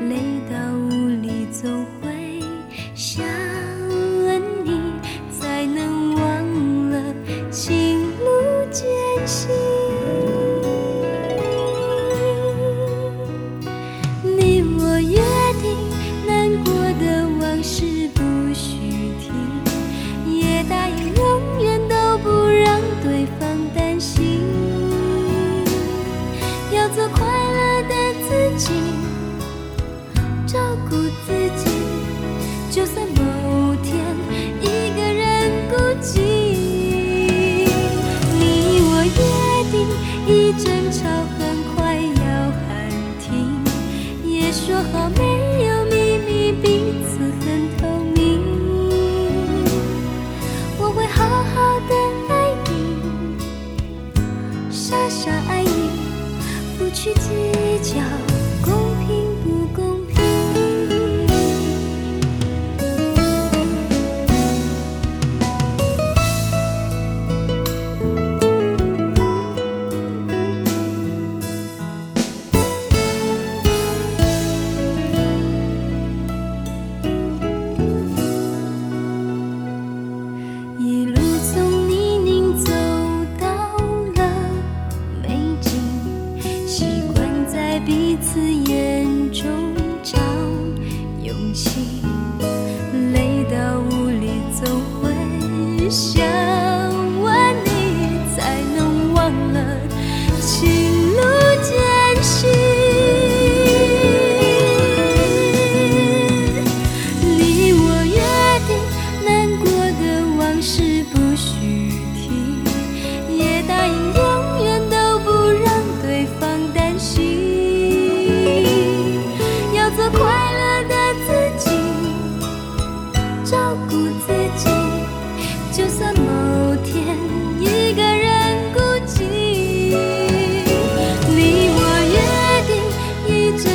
累到无力走说好没有秘密彼此很透明。我会好好的爱你傻傻爱你不去计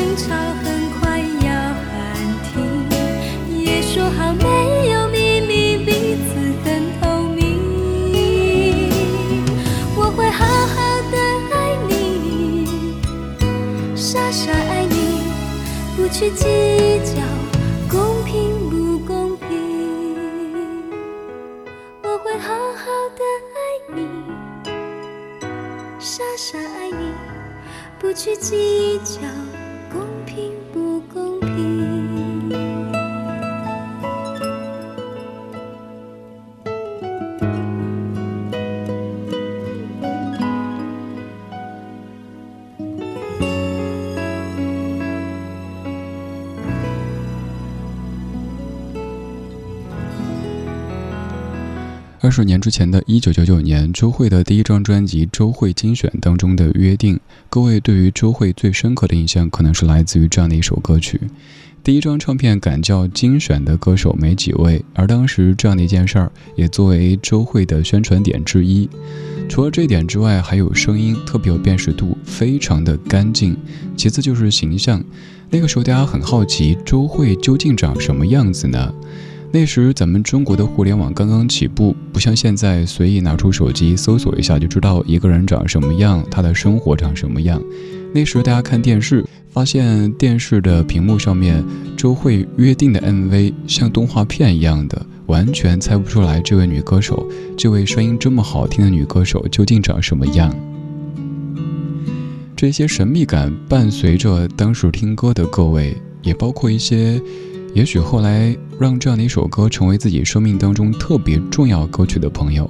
and 二十年之前的一九九九年，周蕙的第一张专辑《周蕙精选》当中的约定，各位对于周蕙最深刻的印象，可能是来自于这样的一首歌曲。第一张唱片敢叫精选的歌手没几位，而当时这样的一件事儿，也作为周蕙的宣传点之一。除了这点之外，还有声音特别有辨识度，非常的干净。其次就是形象。那个时候大家很好奇周慧究竟长什么样子呢？那时咱们中国的互联网刚刚起步，不像现在随意拿出手机搜索一下就知道一个人长什么样，他的生活长什么样。那时大家看电视，发现电视的屏幕上面周慧约定的 MV 像动画片一样的，完全猜不出来这位女歌手，这位声音这么好听的女歌手究竟长什么样。这些神秘感伴随着当时听歌的各位，也包括一些。也许后来让这样的一首歌成为自己生命当中特别重要歌曲的朋友，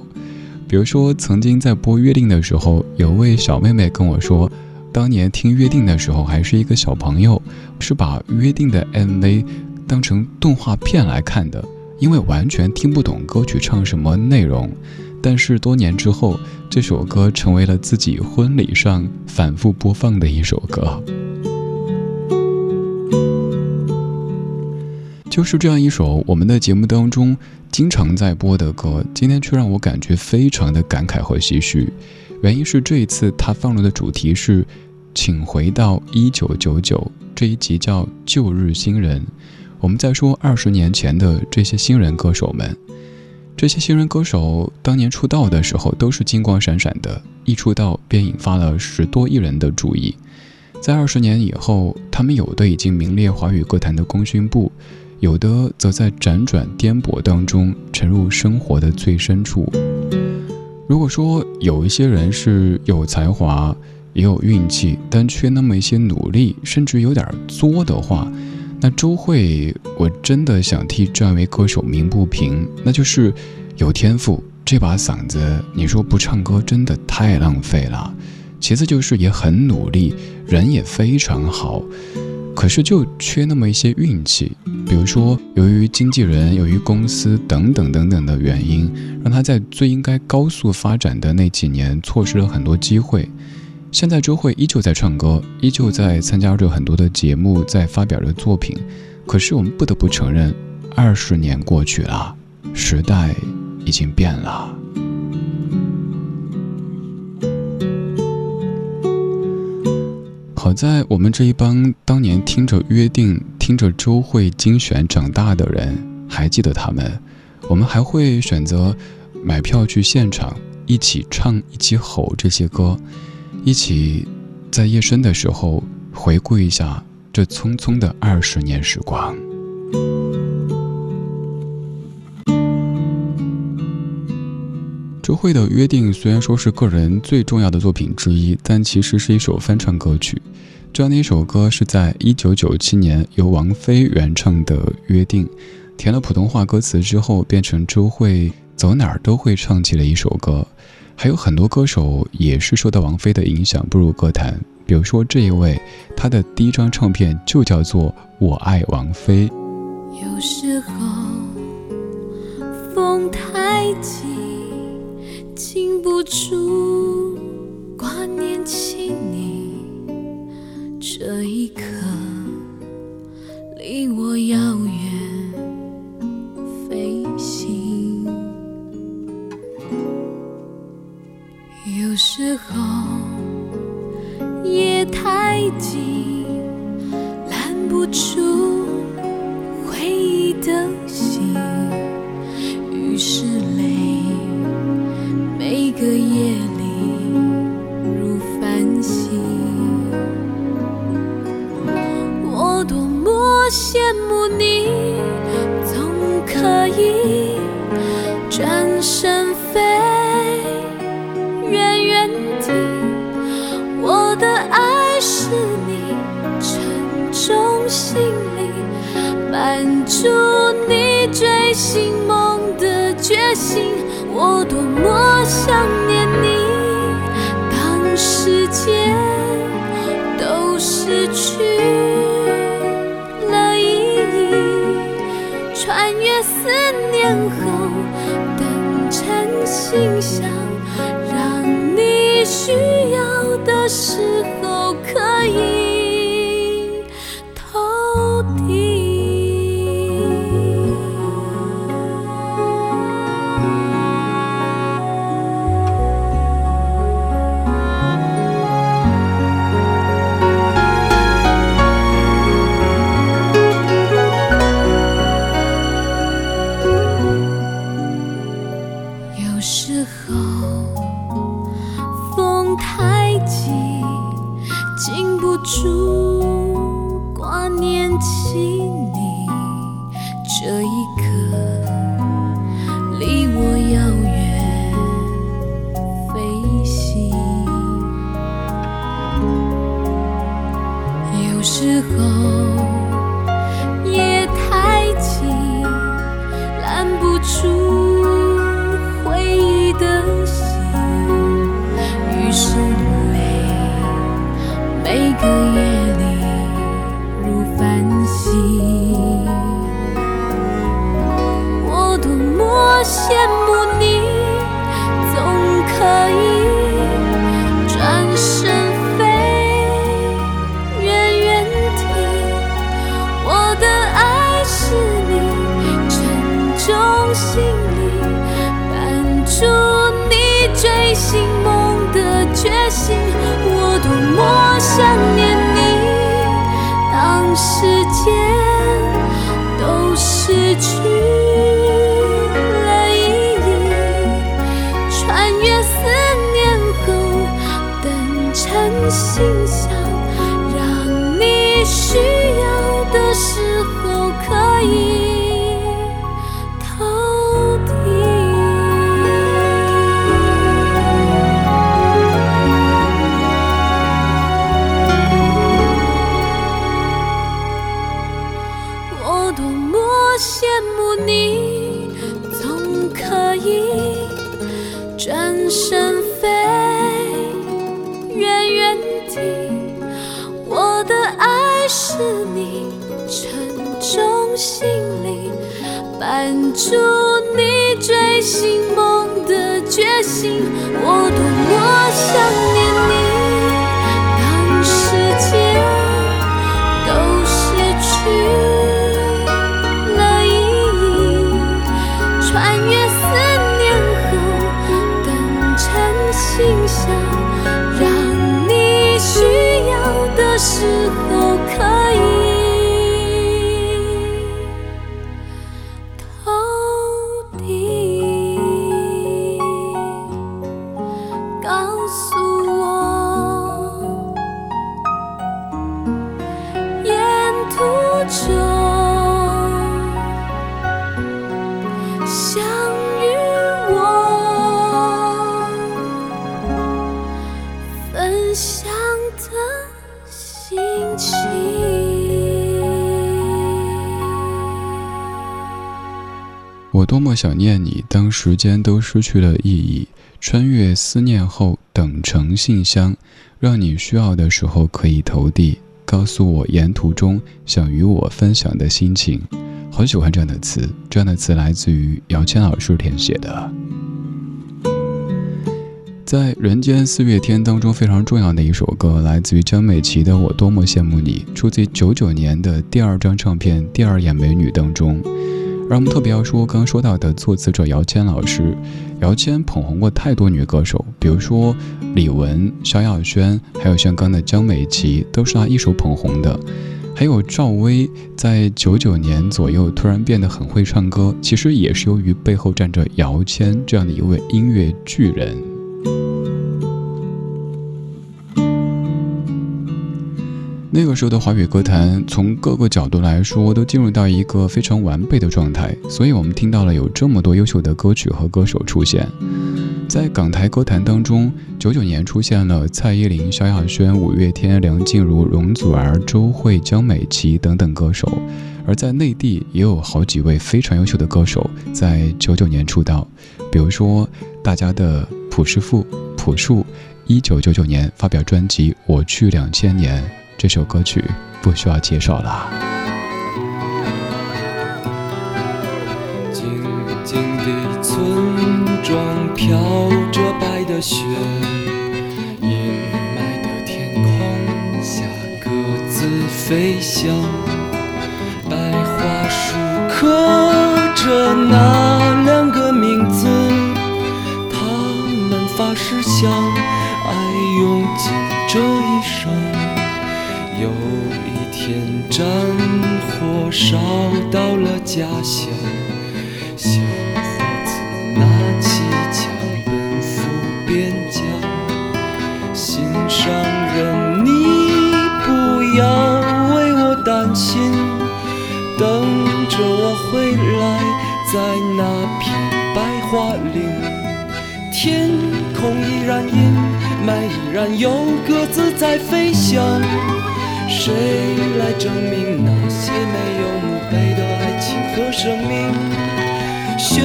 比如说曾经在播《约定》的时候，有位小妹妹跟我说，当年听《约定》的时候还是一个小朋友，是把《约定》的 MV 当成动画片来看的，因为完全听不懂歌曲唱什么内容。但是多年之后，这首歌成为了自己婚礼上反复播放的一首歌。就是这样一首我们的节目当中经常在播的歌，今天却让我感觉非常的感慨和唏嘘。原因是这一次他放入的主题是“请回到一九九九”，这一集叫《旧日新人》。我们在说二十年前的这些新人歌手们，这些新人歌手当年出道的时候都是金光闪闪的，一出道便引发了十多亿人的注意。在二十年以后，他们有的已经名列华语歌坛的功勋部。有的则在辗转颠簸当中沉入生活的最深处。如果说有一些人是有才华也有运气，但缺那么一些努力，甚至有点作的话，那周慧，我真的想替这位歌手鸣不平。那就是有天赋，这把嗓子，你说不唱歌真的太浪费了。其次就是也很努力，人也非常好。可是就缺那么一些运气，比如说由于经纪人、由于公司等等等等的原因，让他在最应该高速发展的那几年错失了很多机会。现在周慧依旧在唱歌，依旧在参加着很多的节目，在发表着作品。可是我们不得不承认，二十年过去了，时代已经变了。好在我们这一帮当年听着约定、听着周慧精选长大的人还记得他们，我们还会选择买票去现场，一起唱、一起吼这些歌，一起在夜深的时候回顾一下这匆匆的二十年时光。周慧的约定虽然说是个人最重要的作品之一，但其实是一首翻唱歌曲。这样的一首歌是在一九九七年由王菲原唱的《约定》，填了普通话歌词之后，变成周慧走哪儿都会唱起了一首歌。还有很多歌手也是受到王菲的影响步入歌坛，比如说这一位，他的第一张唱片就叫做《我爱王菲》。有时候风太急。不住挂念起你，这一刻离我遥远飞行。有时候夜太静，拦不住回忆的羡慕你，总可以转身飞远远地。我的爱是你沉重行李，伴住你追寻梦的决心。我多么想念你，思念后，等成心想，让你需要的时候有时候夜太静拦不住。我的爱是你沉重行李，伴住你追寻梦的决心。我多么想念你，多么想念你，当时间都失去了意义，穿越思念后，等成信箱，让你需要的时候可以投递，告诉我沿途中想与我分享的心情。好喜欢这样的词，这样的词来自于姚谦老师填写的。在《人间四月天》当中非常重要的一首歌，来自于江美琪的《我多么羡慕你》，出自九九年的第二张唱片《第二眼美女》当中。让我们特别要说，刚刚说到的作词者姚谦老师，姚谦捧红过太多女歌手，比如说李玟、萧亚轩，还有像刚的江美琪，都是他一手捧红的。还有赵薇，在九九年左右突然变得很会唱歌，其实也是由于背后站着姚谦这样的一位音乐巨人。那个时候的华语歌坛，从各个角度来说，都进入到一个非常完备的状态，所以我们听到了有这么多优秀的歌曲和歌手出现。在港台歌坛当中，九九年出现了蔡依林、萧亚轩、五月天、梁静茹、容祖儿、周蕙、江美琪等等歌手；而在内地也有好几位非常优秀的歌手在九九年出道，比如说大家的朴师傅朴树，一九九九年发表专辑《我去两千年》。这首歌曲不需要介绍了。静静的村庄飘着白的雪，阴霾的天空下各自飞翔。白桦树刻着那有一天，战火烧到了家乡，小伙子拿起枪奔赴边疆。心上人，你不要为我担心，等着我回来，在那片白桦林，天空依然阴霾，依然有鸽子在飞翔。谁来证明那些没有墓碑的爱情和生命？雪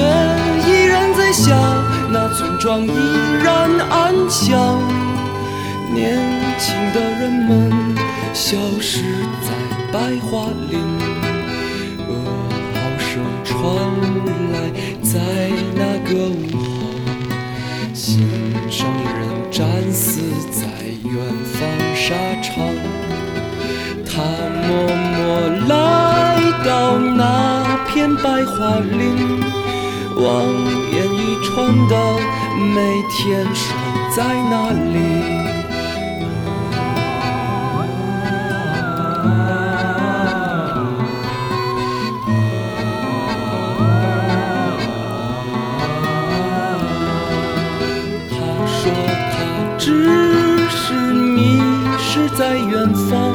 依然在下，那村庄依然安详。年轻的人们消失在白桦林，噩耗声传来，在那个午后，心上人战死在远方沙场。他默默来到那片白桦林，望眼欲穿的每天守在那里。他说他只是迷失在远方，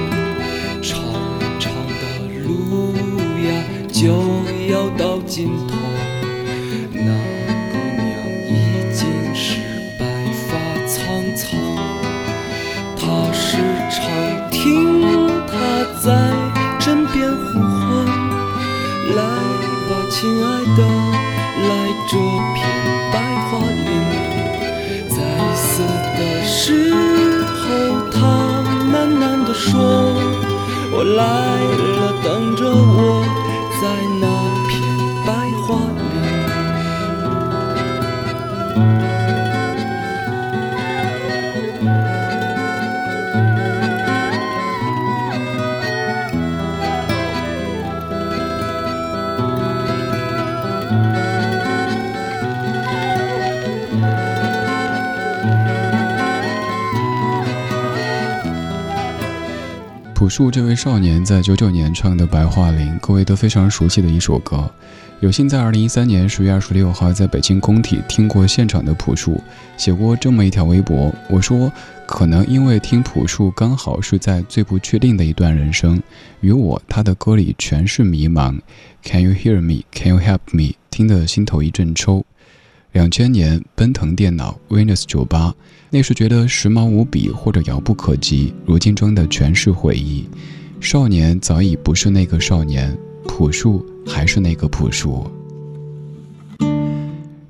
就要到尽头。那姑娘已经是白发苍苍，她时常听他在枕边呼唤，来吧，亲爱的，来这片白桦林。在死的时候，他喃喃地说：“我来了，在哪朴树这位少年在九九年唱的《白桦林》，各位都非常熟悉的一首歌。有幸在二零一三年十月二十六号在北京工体听过现场的朴树，写过这么一条微博，我说，可能因为听朴树刚好是在最不确定的一段人生，与我他的歌里全是迷茫。Can you hear me? Can you help me? 听得心头一阵抽。两千年，奔腾电脑 Windows 九八，那时觉得时髦无比或者遥不可及，如今装的全是回忆。少年早已不是那个少年，朴树还是那个朴树。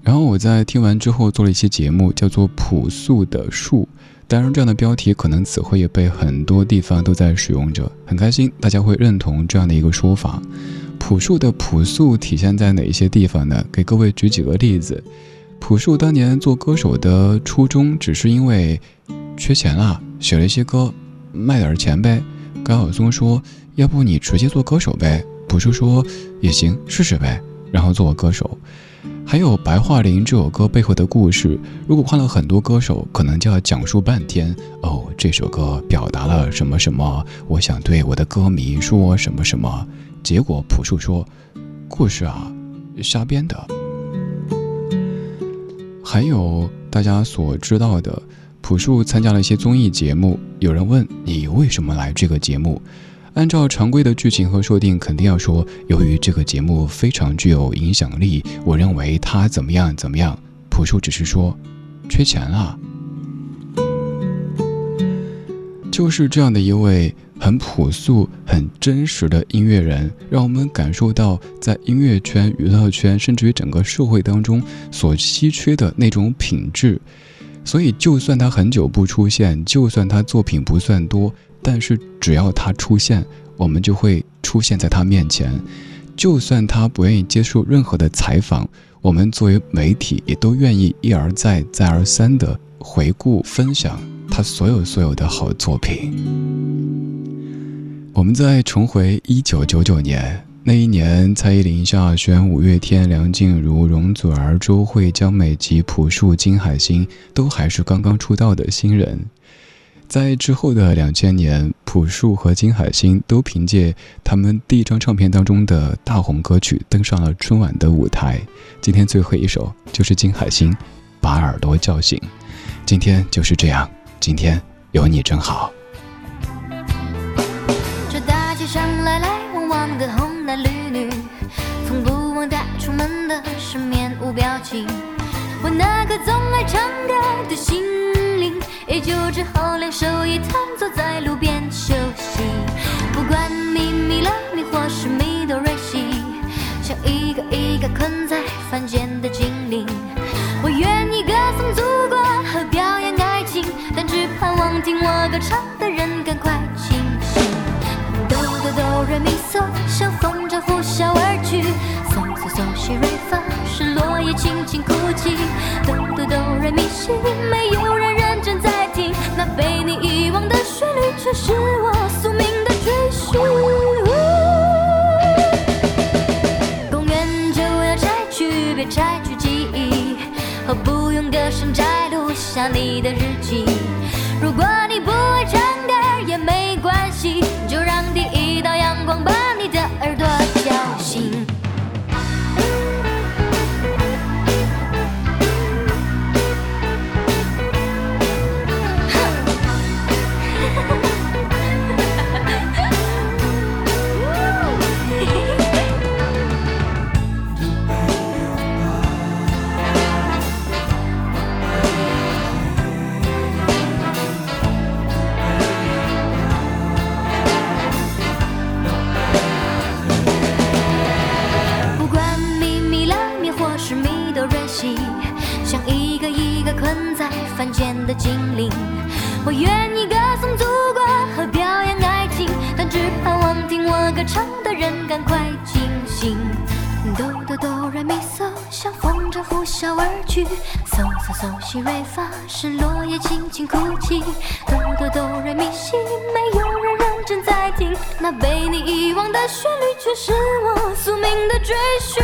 然后我在听完之后做了一期节目，叫做《朴素的树》。当然，这样的标题可能词汇也被很多地方都在使用着，很开心大家会认同这样的一个说法。朴树的朴素体现在哪一些地方呢？给各位举几个例子。朴树当年做歌手的初衷，只是因为缺钱了，写了一些歌，卖点钱呗。高晓松说：“要不你直接做歌手呗？”朴树说：“也行，试试呗。”然后做了歌手。还有《白桦林》这首歌背后的故事，如果换了很多歌手，可能就要讲述半天。哦，这首歌表达了什么什么？我想对我的歌迷说什么什么？结果朴树说：“故事啊，瞎编的。”还有大家所知道的，朴树参加了一些综艺节目。有人问你为什么来这个节目？按照常规的剧情和设定，肯定要说由于这个节目非常具有影响力，我认为他怎么样怎么样。朴树只是说，缺钱啊。就是这样的一位很朴素、很真实的音乐人，让我们感受到在音乐圈、娱乐圈，甚至于整个社会当中所稀缺的那种品质。所以，就算他很久不出现，就算他作品不算多，但是只要他出现，我们就会出现在他面前。就算他不愿意接受任何的采访，我们作为媒体也都愿意一而再、再而三的回顾、分享他所有所有的好作品。我们再重回一九九九年，那一年，蔡依林、萧亚轩、五月天、梁静茹、容祖儿、周蕙、江美琪、朴树、金海心都还是刚刚出道的新人。在之后的两千年，朴树和金海心都凭借他们第一张唱片当中的大红歌曲登上了春晚的舞台。今天最后一首就是金海心《把耳朵叫醒》。今天就是这样，今天有你真好。表情。我那个总爱唱歌的心灵，也就只好两手一摊，坐在路边休息。不管咪咪拉咪或是咪哆瑞西，像一个一个困在凡间的精灵。我愿意歌颂祖国和表演爱情，但只盼望听我歌唱的人赶快清醒。哆哆哆瑞咪嗦，轻轻哭泣。哆哆哆瑞咪西，没有人认真在听，那被你遗忘的旋律，却是我宿命的追寻。公园就要拆去，别拆去记忆，何不用歌声摘录下你的日记。如果风筝呼啸而去。嗦嗦嗦西瑞发，是落叶轻轻哭泣。哆哆哆瑞咪西，没有人认真在听，那被你遗忘的旋律，却是我宿命的追寻。